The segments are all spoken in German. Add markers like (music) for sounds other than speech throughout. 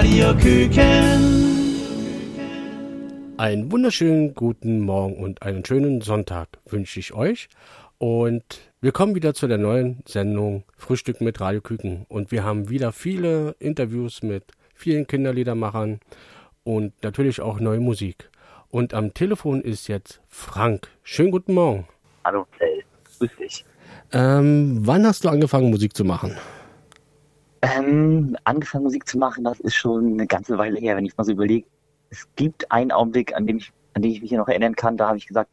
Radio Küken. Einen wunderschönen guten Morgen und einen schönen Sonntag wünsche ich euch. Und wir kommen wieder zu der neuen Sendung Frühstück mit Radio Küken. Und wir haben wieder viele Interviews mit vielen Kinderliedermachern und natürlich auch neue Musik. Und am Telefon ist jetzt Frank. Schönen guten Morgen. Hallo, Phil. Grüß dich. Ähm, wann hast du angefangen, Musik zu machen? Ähm, angefangen Musik zu machen, das ist schon eine ganze Weile her, wenn ich mal so überlege es gibt einen Augenblick, an dem ich, an den ich mich hier noch erinnern kann, da habe ich gesagt,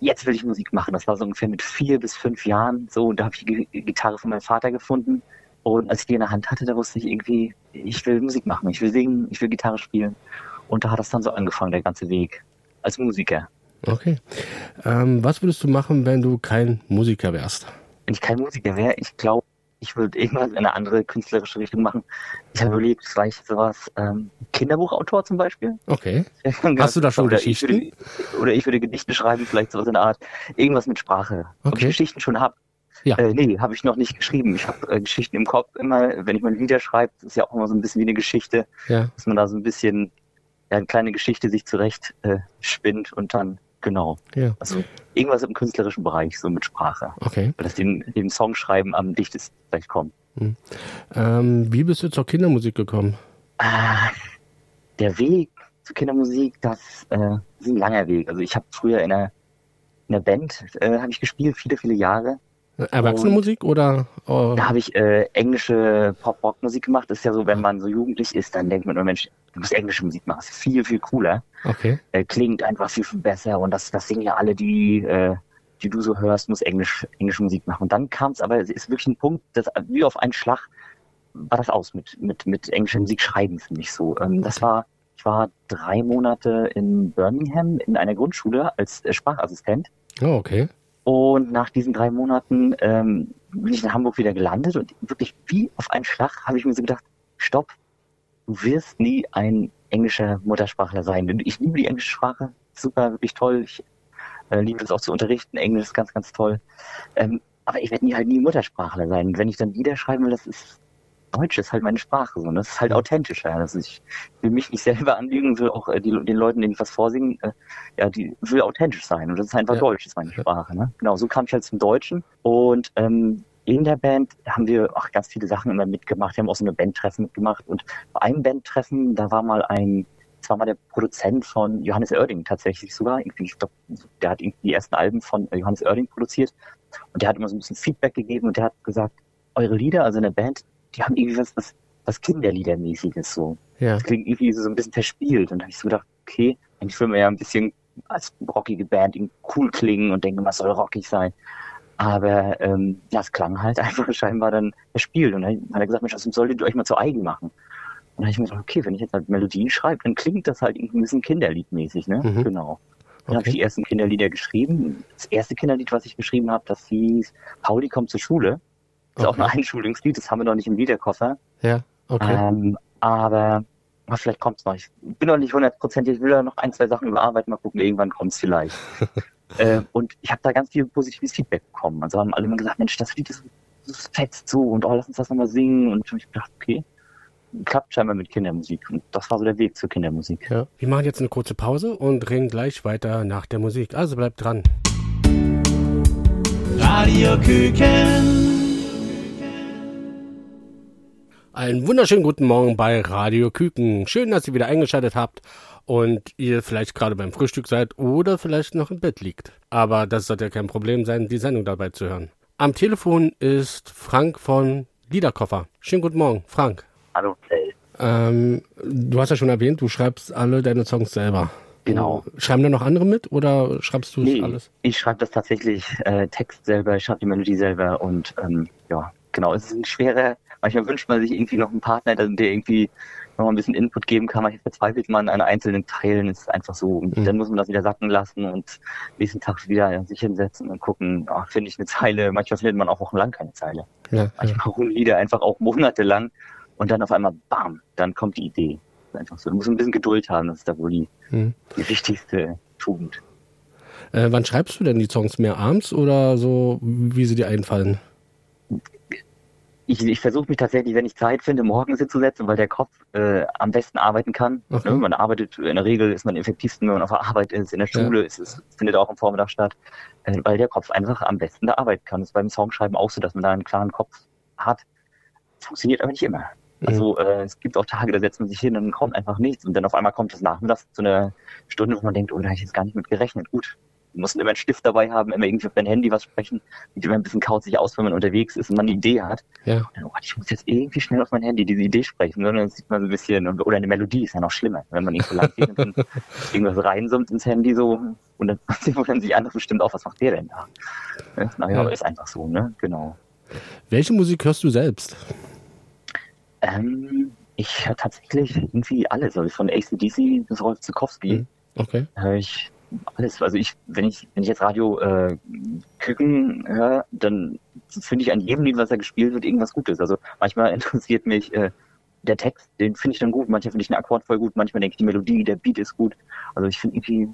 jetzt will ich Musik machen. Das war so ungefähr mit vier bis fünf Jahren so. Und da habe ich die Gitarre von meinem Vater gefunden. Und als ich die in der Hand hatte, da wusste ich irgendwie, ich will Musik machen, ich will singen, ich will Gitarre spielen. Und da hat das dann so angefangen, der ganze Weg als Musiker. Okay. Ähm, was würdest du machen, wenn du kein Musiker wärst? Wenn ich kein Musiker wäre, ich glaube, ich würde irgendwas in eine andere künstlerische Richtung machen. Ich habe überlegt, vielleicht sowas, ähm, Kinderbuchautor zum Beispiel. Okay. (laughs) Hast du da schon oder Geschichten? Ich würde, oder ich würde Gedichte schreiben, vielleicht sowas in der Art. Irgendwas mit Sprache. Okay. Ob ich Geschichten schon habe. Ja. Äh, nee, habe ich noch nicht geschrieben. Ich habe äh, Geschichten im Kopf immer, wenn ich mal Lieder schreibe, ist ja auch immer so ein bisschen wie eine Geschichte, ja. dass man da so ein bisschen ja, eine kleine Geschichte sich zurecht äh, spinnt und dann Genau. Ja. Also irgendwas im künstlerischen Bereich, so mit Sprache. Okay. Weil das dem, dem Songschreiben am dichtesten vielleicht kommt. Hm. Ähm, wie bist du zur Kindermusik gekommen? Ah, der Weg zur Kindermusik, das äh, ist ein langer Weg. Also ich habe früher in einer, in einer Band äh, habe ich gespielt, viele, viele Jahre. Erwachsenenmusik oder? Oh. Da habe ich äh, englische Pop-Rock-Musik gemacht. Das ist ja so, wenn man so jugendlich ist, dann denkt man, oh Mensch, du musst englische Musik machen. Das ist viel, viel cooler. Okay. Äh, klingt einfach viel, viel besser und das, das singen ja alle, die, äh, die du so hörst, muss Englisch, englische Musik machen. Und dann kam es aber, es ist wirklich ein Punkt, das, wie auf einen Schlag war das aus mit, mit, mit englischer Musik schreiben für mich so. Ähm, das war, ich war drei Monate in Birmingham in einer Grundschule als äh, Sprachassistent. Oh, okay. Und nach diesen drei Monaten ähm, bin ich in Hamburg wieder gelandet und wirklich wie auf einen Schlag habe ich mir so gedacht, stopp, du wirst nie ein englischer Muttersprachler sein. Ich liebe die englische Sprache, super, wirklich toll. Ich äh, liebe es auch zu unterrichten, Englisch ist ganz, ganz toll. Ähm, aber ich werde nie halt nie Muttersprachler sein. Und wenn ich dann Lieder schreiben will, das ist Deutsch ist halt meine Sprache so. Und das ist halt authentischer. Das ist, ich will mich nicht selber anlügen, will auch äh, die, den Leuten, denen ich was vorsingen, äh, ja, die will authentisch sein. Und das ist einfach ja. Deutsch, ist meine Sprache. Ne? Genau, so kam ich halt zum Deutschen. Und ähm, in der Band haben wir auch ganz viele Sachen immer mitgemacht. Wir haben auch so eine Bandtreffen mitgemacht. Und bei einem Bandtreffen, da war mal ein, das war mal der Produzent von Johannes Oerding tatsächlich sogar. Irgendwie, ich glaube, der hat irgendwie die ersten Alben von äh, Johannes Oerding produziert. Und der hat immer so ein bisschen Feedback gegeben und der hat gesagt, eure Lieder, also in der Band, die haben irgendwie was, was, was Kinderliedermäßiges so. Ja. Das klingt irgendwie so ein bisschen verspielt. Und da habe ich so gedacht, okay, eigentlich will man ja ein bisschen als rockige Band cool klingen und denken, was soll rockig sein. Aber ähm, ja, es klang halt (laughs) einfach scheinbar dann verspielt. Und dann hat er gesagt, Mensch, das solltet ihr euch mal zu eigen machen. Und dann habe ich mir gedacht, okay, wenn ich jetzt halt Melodien schreibe, dann klingt das halt irgendwie ein bisschen kinderliedmäßig, ne? Mhm. Genau. Dann okay. habe ich die ersten Kinderlieder geschrieben. Das erste Kinderlied, was ich geschrieben habe, das hieß Pauli kommt zur Schule. Das ist okay. auch ein Einschulungslied, das haben wir noch nicht im Liederkoffer. Ja, okay. Ähm, aber aber vielleicht kommt es noch. Ich bin noch nicht hundertprozentig, ich will da noch ein, zwei Sachen überarbeiten, mal gucken, irgendwann kommt es vielleicht. (laughs) äh, und ich habe da ganz viel positives Feedback bekommen. Also haben alle immer gesagt, Mensch, das Lied ist, das fetzt so und oh, lass uns das nochmal singen. Und ich habe gedacht, okay, klappt scheinbar mit Kindermusik. Und das war so der Weg zur Kindermusik. Ja. Wir machen jetzt eine kurze Pause und reden gleich weiter nach der Musik. Also bleibt dran. Radio Küken. Einen wunderschönen guten Morgen bei Radio Küken. Schön, dass ihr wieder eingeschaltet habt und ihr vielleicht gerade beim Frühstück seid oder vielleicht noch im Bett liegt. Aber das sollte ja kein Problem sein, die Sendung dabei zu hören. Am Telefon ist Frank von Liederkoffer. Schönen guten Morgen, Frank. Hallo, Phil. Ähm, du hast ja schon erwähnt, du schreibst alle deine Songs selber. Genau. Schreiben da noch andere mit oder schreibst du nee, alles? Ich schreibe das tatsächlich äh, Text selber, ich schreibe die Melodie selber und ähm, ja, genau, es ist ein schwerer manchmal wünscht man sich irgendwie noch einen Partner, der irgendwie noch mal ein bisschen Input geben kann. Manchmal verzweifelt man an einzelnen Teilen. Es ist einfach so. Und mhm. dann muss man das wieder sacken lassen und nächsten Tag wieder sich hinsetzen und gucken, ach, finde ich eine Zeile. Manchmal findet man auch wochenlang keine Zeile. Ja, manchmal ruhen Lieder einfach auch monatelang und dann auf einmal, bam, dann kommt die Idee. einfach so. Du musst ein bisschen Geduld haben, das ist da wohl die, mhm. die wichtigste Tugend. Äh, wann schreibst du denn die Songs mehr abends oder so, wie sie dir einfallen? Ich, ich versuche mich tatsächlich, wenn ich Zeit finde, morgens hinzusetzen, weil der Kopf äh, am besten arbeiten kann. Okay. Ne? Man arbeitet, in der Regel ist man am effektivsten, wenn man auf der Arbeit ist, in der Ja. Schule, ist es findet auch am Vormittag statt, äh, weil der Kopf einfach am besten da arbeiten kann. Das ist beim Songschreiben auch so, dass man da einen klaren Kopf hat. Funktioniert aber nicht immer. Mhm. Also äh, es gibt auch Tage, da setzt man sich hin und dann kommt einfach nichts und dann auf einmal kommt es nachmittags zu einer Stunde, wo man denkt, oh, da hätte ich jetzt gar nicht mit gerechnet. Gut, du musst immer einen Stift dabei haben, immer irgendwie auf dein Handy was sprechen, sieht immer ein bisschen kauzig aus, wenn man unterwegs ist und man eine Idee hat. Ja. Und dann, oh, ich muss jetzt irgendwie schnell auf mein Handy diese Idee sprechen, sondern dann sieht man so ein bisschen, oder eine Melodie ist ja noch schlimmer, wenn man irgendwo lang geht und dann (laughs) irgendwas reinsummt ins Handy so und dann (laughs) wundern sich andere bestimmt auch, was macht der denn da? Ne? Naja, Ja. aber ist einfach so, ne? Genau. Welche Musik hörst du selbst? Ähm, ich höre tatsächlich irgendwie alles, also von ACDC bis Rolf Zukowski. Mhm. Okay. höre ich alles. Also ich, wenn ich, wenn ich jetzt Radio äh, Küken höre, dann finde ich an jedem Lied, was da gespielt wird, irgendwas Gutes. Also manchmal (laughs) interessiert mich äh, der Text, den finde ich dann gut, manchmal finde ich den Akkord voll gut, manchmal denke ich, die Melodie, der Beat ist gut. Also ich finde irgendwie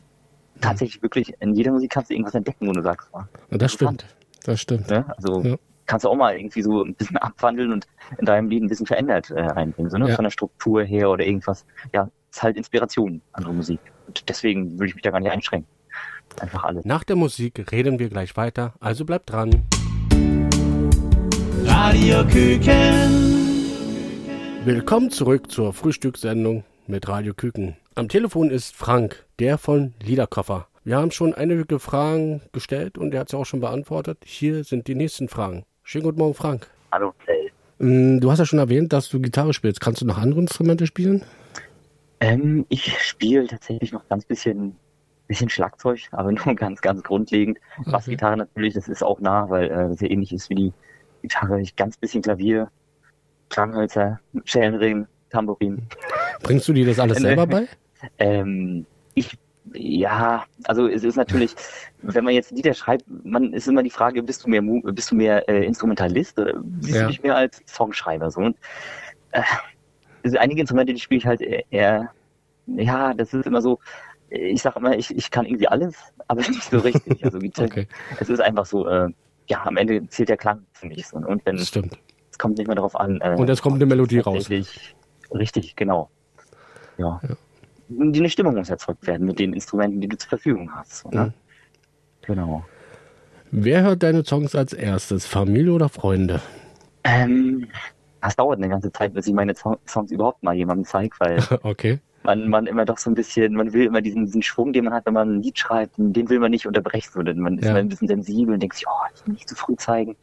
tatsächlich wirklich, in jeder Musik kannst du irgendwas entdecken, wo du sagst, ah, Und das stimmt. Das stimmt. ne? Also Ja. kannst du auch mal irgendwie so ein bisschen abwandeln und in deinem Lied ein bisschen verändert äh, reinbringen, so, ne? Ja. von der Struktur her oder irgendwas. Ja, ist halt Inspiration, andere Musik. Und deswegen würde ich mich da gar nicht einschränken. Einfach alles. Nach der Musik reden wir gleich weiter, also bleibt dran. Radio Küken. Willkommen zurück zur Frühstückssendung mit Radio Küken. Am Telefon ist Frank, der von Liederkoffer. Wir haben schon einige Fragen gestellt und er hat sie auch schon beantwortet. Hier sind die nächsten Fragen. Schönen guten Morgen, Frank. Hallo, Phil. Mm, Du hast ja schon erwähnt, dass du Gitarre spielst. Kannst du noch andere Instrumente spielen? Ähm, ich spiele tatsächlich noch ganz bisschen, bisschen Schlagzeug, aber (laughs) nur ganz, ganz grundlegend. Bassgitarre natürlich, das ist auch nah, weil äh, das ja ähnlich ist wie die Gitarre. Ich ganz bisschen Klavier, Klanghölzer, Schellenring, Tambourin. (laughs) Bringst du dir das alles selber bei? (laughs) Ähm, ich, ja, also es ist natürlich, wenn man jetzt Lieder schreibt, man ist immer die Frage, bist du mehr, bist du mehr äh, Instrumentalist oder siehst Ja. du dich mehr als Songschreiber so? Und äh, also einige Instrumente, die spiele ich halt eher, ja, das ist immer so, ich sag immer, ich, ich kann irgendwie alles, (laughs) aber nicht so richtig. Also Okay, es ist einfach so, äh, ja, am Ende zählt der Klang für mich so. Und wenn es kommt nicht mehr darauf an. Äh, Und es kommt eine Melodie raus. Richtig, genau. Ja. Die eine Stimmung muss erzeugt werden mit den Instrumenten, die du zur Verfügung hast. So, ne? Mhm. Genau. Wer hört deine Songs als erstes? Familie oder Freunde? Ähm, das dauert eine ganze Zeit, bis ich meine Song- Songs überhaupt mal jemandem zeige, weil (laughs) Okay. man, man immer doch so ein bisschen, man will immer diesen, diesen Schwung, den man hat, wenn man ein Lied schreibt, den will man nicht unterbrechen. So, denn man ist Ja. immer ein bisschen sensibel und denkt sich, oh, ich will nicht zu früh zeigen.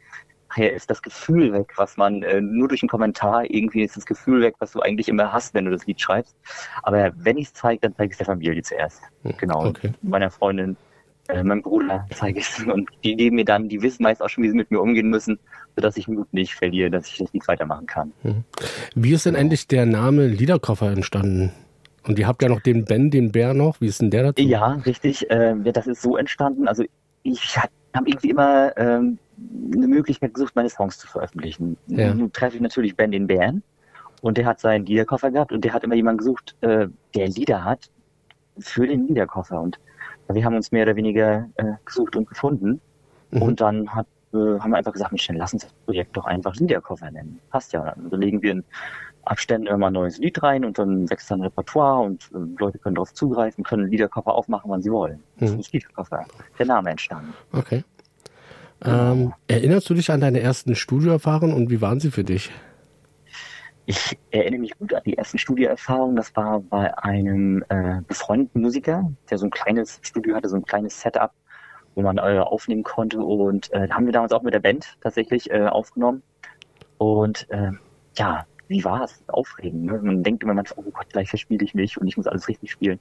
Nachher ist das Gefühl weg, was man äh, nur durch einen Kommentar irgendwie ist das Gefühl weg, was du eigentlich immer hast, wenn du das Lied schreibst. Aber wenn ich es zeige, dann zeige ich es der Familie zuerst. Genau. Hm, Okay. Meiner Freundin, äh, meinem Bruder zeige ich es und die geben mir dann, die wissen meist auch schon, wie sie mit mir umgehen müssen, sodass ich Mut nicht verliere, dass ich das Lied weitermachen kann. Wie ist denn endlich der Name Liederkoffer entstanden? Und ihr habt ja noch den Ben, den Bär noch. Wie ist denn der dazu? Ja, richtig. Ja, das ist so entstanden. Also ich habe irgendwie immer ähm, eine Möglichkeit gesucht, meine Songs zu veröffentlichen. Ja. Nun treffe ich natürlich Ben den Bären und der hat seinen Liederkoffer gehabt und der hat immer jemanden gesucht, äh, der Lieder hat für den Liederkoffer. Und wir haben uns mehr oder weniger äh, gesucht und gefunden. Mhm. Und dann hat, äh, haben wir einfach gesagt, Mensch, dann lass uns das Projekt doch einfach Liederkoffer nennen. Passt ja. Dann legen wir in Abständen immer ein neues Lied rein und dann wächst dann Repertoire und äh, Leute können darauf zugreifen, können Liederkoffer aufmachen, wann sie wollen. Mhm. ist Liederkoffer. Der Name entstanden. Okay. Ähm, erinnerst du dich an deine ersten Studioerfahrungen und wie waren sie für dich? Ich erinnere mich gut an die ersten Studioerfahrungen. Das war bei einem äh, befreundeten Musiker, der so ein kleines Studio hatte, so ein kleines Setup, wo man äh, aufnehmen konnte. Und äh, haben wir damals auch mit der Band tatsächlich äh, aufgenommen. Und äh, ja, wie war es? Aufregend. Ne? Man denkt immer manchmal, oh Gott, gleich verspiele ich mich und ich muss alles richtig spielen.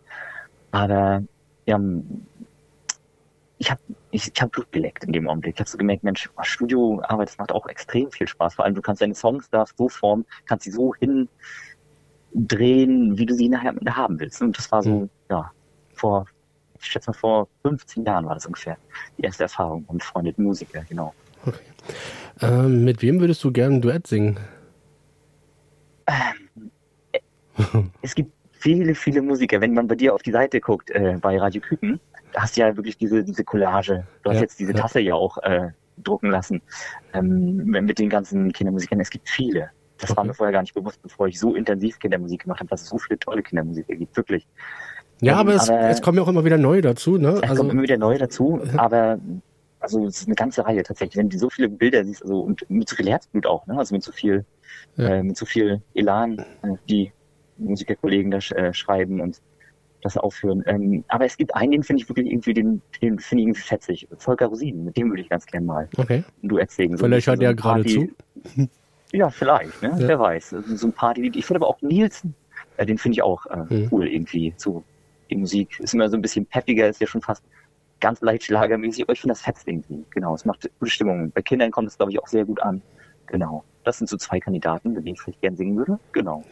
Aber ja, ich habe ich, ich hab Blut geleckt in dem Augenblick. Ich habe so gemerkt, Mensch, oh, Studioarbeit, das macht auch extrem viel Spaß. Vor allem, du kannst deine Songs da so formen, kannst sie so hindrehen, wie du sie nachher haben willst. Und das war so, Mhm. ja, vor, ich schätze mal, vor 15 Jahren war das ungefähr. Die erste Erfahrung mit befreundeten Musiker, genau. Ähm, mit wem würdest du gerne ein Duett singen? Es gibt viele, viele Musiker. Wenn man bei dir auf die Seite guckt, äh, bei Radio Küken, hast ja wirklich diese, diese Collage. Du hast Ja, jetzt diese ja. Tasse ja auch äh, drucken lassen. Ähm, mit den ganzen Kindermusikern. Es gibt viele. Das Okay. war mir vorher gar nicht bewusst, bevor ich so intensiv Kindermusik gemacht habe, dass es so viele tolle Kindermusik gibt. Wirklich. Ja, Ähm, aber es, aber- es kommen ja auch immer wieder neue dazu, ne? Es Also, kommt immer wieder neue dazu, aber also es ist eine ganze Reihe tatsächlich. Wenn du so viele Bilder siehst, also und mit so viel Herzblut auch, ne? Also mit so viel, Ja. äh, mit so viel Elan, äh, die Musikerkollegen da sch äh, schreiben und das aufführen. Ähm, aber es gibt einen, den finde ich wirklich irgendwie, den, den finde ich irgendwie fetzig. Volker Rosin, mit dem würde ich ganz gerne mal okay. ein Duett singen. So Vielleicht hört er gerade zu. Ja, vielleicht, ne? Ja. Wer weiß. So ein Partylied. Ich finde aber auch Nielsen, äh, den finde ich auch äh, Mhm. cool irgendwie. So, die Musik ist immer so ein bisschen peppiger, ist ja schon fast ganz leicht schlagermäßig, aber ich finde das fetzt irgendwie. Genau, es macht gute Stimmung. Bei Kindern kommt es, glaube ich, auch sehr gut an. Genau. Das sind so zwei Kandidaten, mit denen ich vielleicht gern singen würde. Genau.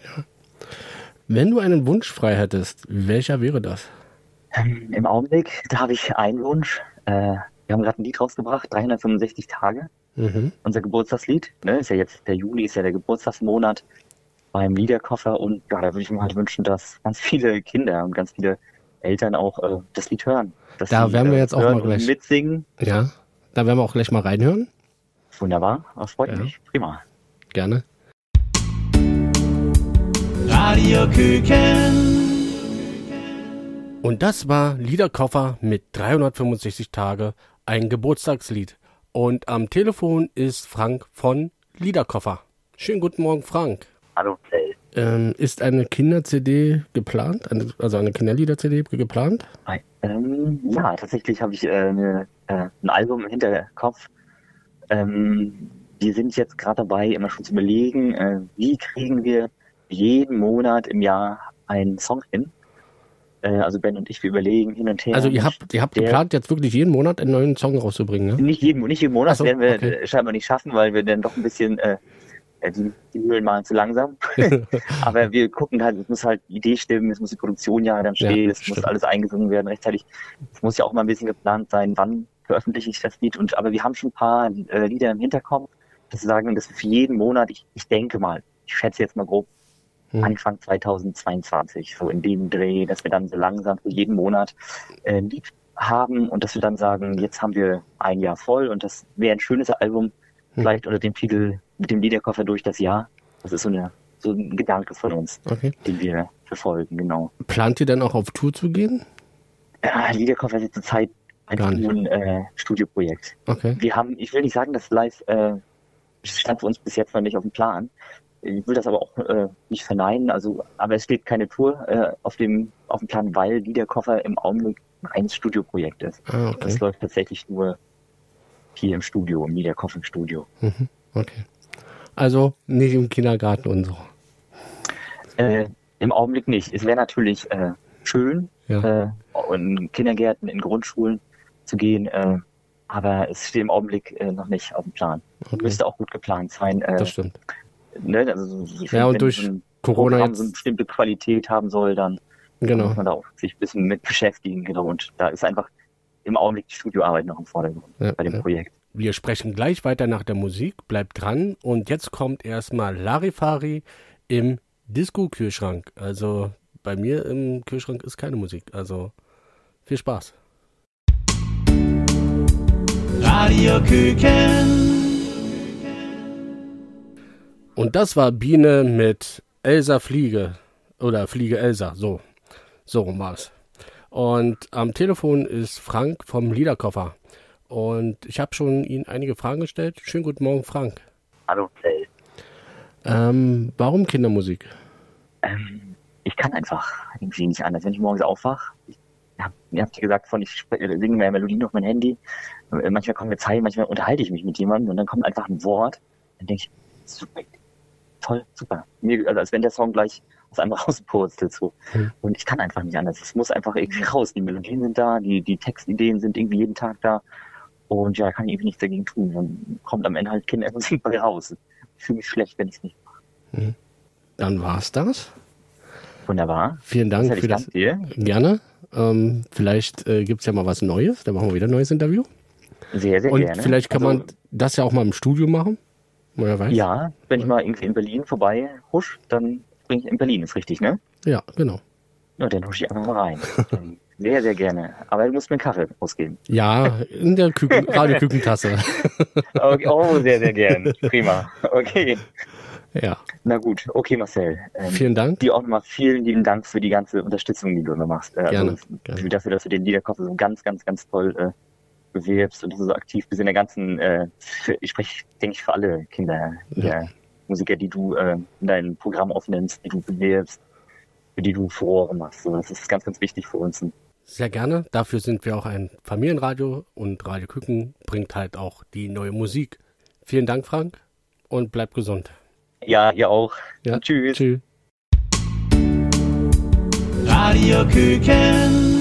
Wenn du einen Wunsch frei hättest, welcher wäre das? Ähm, Im Augenblick, da habe ich einen Wunsch. Äh, wir haben gerade ein Lied rausgebracht, 365 Tage. Mhm. unser Geburtstagslied. Ne? Ist ja jetzt der Juli, ist ja der Geburtstagsmonat beim Liederkoffer und ja, da würde ich mir halt wünschen, dass ganz viele Kinder und ganz viele Eltern auch äh, das Lied hören. Da werden wir äh, jetzt auch mal gleich- mitsingen. Ja, da werden wir auch gleich mal reinhören. Wunderbar, das freut Ja. mich. Prima. Gerne. Radio Küken. Und das war Liederkoffer mit 365 Tage, ein Geburtstagslied. Und am Telefon ist Frank von Liederkoffer. Schönen guten Morgen, Frank. Hallo, Play. Ähm, ist eine Kinder-CD geplant? Eine, also eine Kinderlieder-CD geplant? Hi. Ähm, ja, tatsächlich habe ich äh, eine, äh, ein Album im Hinterkopf. Ähm, wir sind jetzt gerade dabei, immer schon zu überlegen, äh, wie kriegen wir jeden Monat im Jahr einen Song hin. Äh, also Ben und ich, wir überlegen hin und her. Also ihr habt, ihr habt der- geplant, jetzt wirklich jeden Monat einen neuen Song rauszubringen, ne? Nicht jeden, nicht jeden Monat so, werden wir okay. scheinbar nicht schaffen, weil wir dann doch ein bisschen äh, äh, die, die Mühlen malen zu langsam. (laughs) Aber wir gucken halt, es muss halt die Idee stimmen, es muss die Produktion ja dann Ja, stehen, es stimmt. muss alles eingesungen werden rechtzeitig. Es muss ja auch mal ein bisschen geplant sein, wann veröffentliche ich das Lied. Und aber wir haben schon ein paar äh, Lieder im Hinterkopf, dass wir sagen, dass wir für jeden Monat, ich, ich denke mal, ich schätze jetzt mal grob, Hm. Anfang 2022, so in dem Dreh, dass wir dann so langsam für jeden Monat äh, ein Lied haben und dass wir dann sagen, jetzt haben wir ein Jahr voll und das wäre ein schönes Album, vielleicht unter dem Titel mit dem Liederkoffer durch das Jahr. Das ist so eine so ein Gedanke von uns, Okay. den wir verfolgen, genau. Plant ihr dann auch auf Tour zu gehen? Ja, Liederkoffer ist zurzeit einfach nur ein äh, Studioprojekt. Okay. Wir haben, ich will nicht sagen, dass live äh, stand für uns bis jetzt noch nicht auf dem Plan. Ich will das aber auch äh, nicht verneinen. Also, aber es steht keine Tour äh, auf dem auf dem Plan, weil Liederkoffer im Augenblick ein Studioprojekt ist. Ah, okay. Das läuft tatsächlich nur hier im Studio, im Liederkoffer Studio. Mhm. Okay. Also nicht im Kindergarten und so. Äh, Im Augenblick nicht. Es wäre natürlich äh, schön, Ja. äh, in Kindergärten, in Grundschulen zu gehen, äh, aber es steht im Augenblick äh, noch nicht auf dem Plan. Okay. Müsste auch gut geplant sein. Äh, Das stimmt. Ne? also, so- so- Ja, und wenn durch so Corona Programm jetzt- so eine bestimmte Qualität haben soll, dann Genau. muss man da auch sich ein bisschen mit beschäftigen. Genau. Und da ist einfach im Augenblick die Studioarbeit noch im Vordergrund Ja, bei dem ja. Projekt. Wir sprechen gleich weiter nach der Musik. Bleibt dran. Und jetzt kommt erstmal Larifari im Disco-Kühlschrank. Also bei mir im Kühlschrank ist keine Musik. Also viel Spaß. Radio Küken. Und das war Biene mit Elsa Fliege. Oder Fliege Elsa. So. So rum war's. Und am Telefon ist Frank vom Liederkoffer. Und ich habe schon Ihnen einige Fragen gestellt. Schönen guten Morgen, Frank. Hallo, Phil. Ähm, warum Kindermusik? Ähm, ich kann einfach irgendwie nicht anders. Wenn ich morgens aufwache, ich hab, ihr habt ja gesagt, von ich äh, singe mir Melodien auf mein Handy. Äh, Manchmal kommen mir Zeilen, manchmal unterhalte ich mich mit jemandem und dann kommt einfach ein Wort. Dann denke ich, super, toll, super. Mir, also als wenn der Song gleich aus einem (laughs) rauspurzelt. So. Hm. Und ich kann einfach nicht anders. Es muss einfach irgendwie raus. Die Melodien sind da, die, die Textideen sind irgendwie jeden Tag da. Und ja, kann ich irgendwie nichts dagegen tun. Dann kommt am Ende halt Kindermusik bei raus. Ich fühle mich schlecht, wenn ich es nicht mache. Dann war's das. Wunderbar. Vielen Dank Das für das. dir. Gerne. Ähm, vielleicht äh, gibt's ja mal was Neues. Dann machen wir wieder ein neues Interview. Sehr, sehr Und gerne. vielleicht kann Also, man das ja auch mal im Studio machen. Wer weiß. Ja, wenn ich mal irgendwie in Berlin vorbei husch, dann springe ich in Berlin, ist richtig, ne? Ja, genau. Ja, dann husch ich einfach mal rein. (laughs) Sehr, sehr gerne. Aber du musst mir einen Kaffee ausgeben. Ja, in der Küken, (laughs) Radiokükentasse. Okay. Oh, sehr, sehr gerne. (laughs) Prima. Okay. Ja, Na gut. Okay, Marcel. Ähm, vielen Dank. dir auch nochmal vielen lieben Dank für die ganze Unterstützung, die du immer machst. Äh, Gerne, also, gerne. Dafür, dass du den Liederkopf so ganz, ganz, ganz toll äh, bewirbst und dass du so aktiv bist in der ganzen, äh, für, ich spreche, denke ich, für alle Kinder, der Musiker, die du äh, in dein Programm aufnimmst, die du bewirbst, für die du Furore machst. So, das ist ganz, ganz wichtig für uns. Sehr gerne. Dafür sind wir auch ein Familienradio und Radio Küken bringt halt auch die neue Musik. Vielen Dank, Frank, und bleib gesund. Ja, ihr auch. Ja. Tschüss. Tschüss. Radio Küken.